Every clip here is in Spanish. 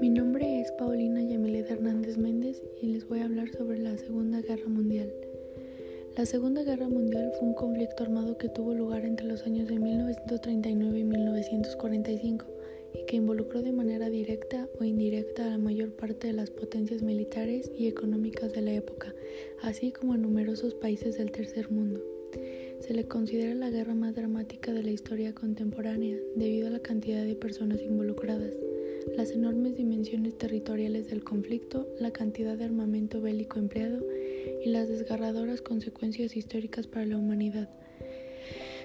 Mi nombre es Paulina Yamilet Hernández Méndez y les voy a hablar sobre la Segunda Guerra Mundial. La Segunda Guerra Mundial fue un conflicto armado que tuvo lugar entre los años de 1939 y 1945 y que involucró de manera directa o indirecta a la mayor parte de las potencias militares y económicas de la época, así como a numerosos países del tercer mundo. Se le considera la guerra más dramática de la historia contemporánea debido a la cantidad de personas involucradas, las enormes dimensiones territoriales del conflicto, la cantidad de armamento bélico empleado y las desgarradoras consecuencias históricas para la humanidad.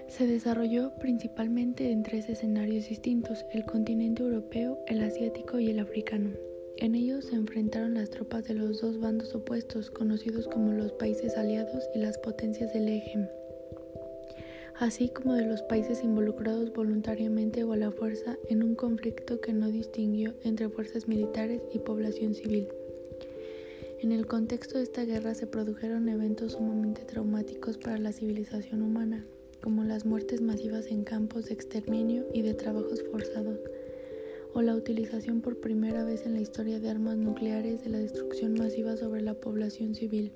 Se desarrolló principalmente en tres escenarios distintos, el continente europeo, el asiático y el africano. En ellos se enfrentaron las tropas de los dos bandos opuestos, conocidos como los países aliados y las potencias del eje así como de los países involucrados voluntariamente o a la fuerza en un conflicto que no distinguió entre fuerzas militares y población civil. En el contexto de esta guerra se produjeron eventos sumamente traumáticos para la civilización humana, como las muertes masivas en campos de exterminio y de trabajos forzados, o la utilización por primera vez en la historia de armas nucleares de la destrucción masiva sobre la población civil.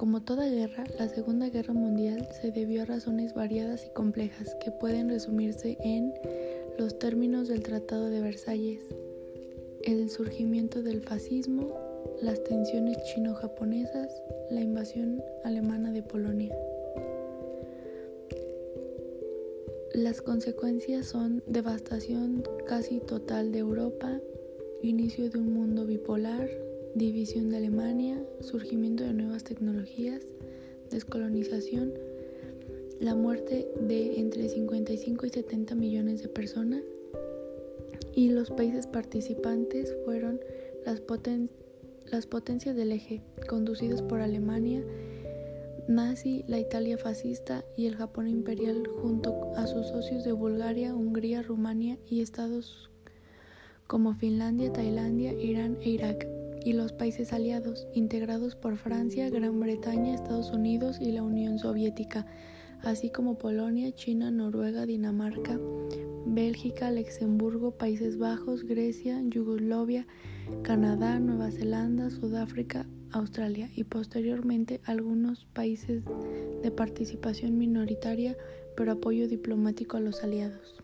Como toda guerra, la Segunda Guerra Mundial se debió a razones variadas y complejas que pueden resumirse en los términos del Tratado de Versalles, el surgimiento del fascismo, las tensiones chino-japonesas, la invasión alemana de Polonia. Las consecuencias son devastación casi total de Europa, inicio de un mundo bipolar, división de Alemania, surgimiento de nuevas tecnologías, descolonización, la muerte de entre 55 y 70 millones de personas y los países participantes fueron las, las potencias del eje, conducidos por Alemania, nazi, la Italia fascista y el Japón imperial junto a sus socios de Bulgaria, Hungría, Rumania y estados como Finlandia, Tailandia, Irán e Irak y los países aliados, integrados por Francia, Gran Bretaña, Estados Unidos y la Unión Soviética, así como Polonia, China, Noruega, Dinamarca, Bélgica, Luxemburgo, Países Bajos, Grecia, Yugoslavia, Canadá, Nueva Zelanda, Sudáfrica, Australia y posteriormente algunos países de participación minoritaria pero apoyo diplomático a los aliados.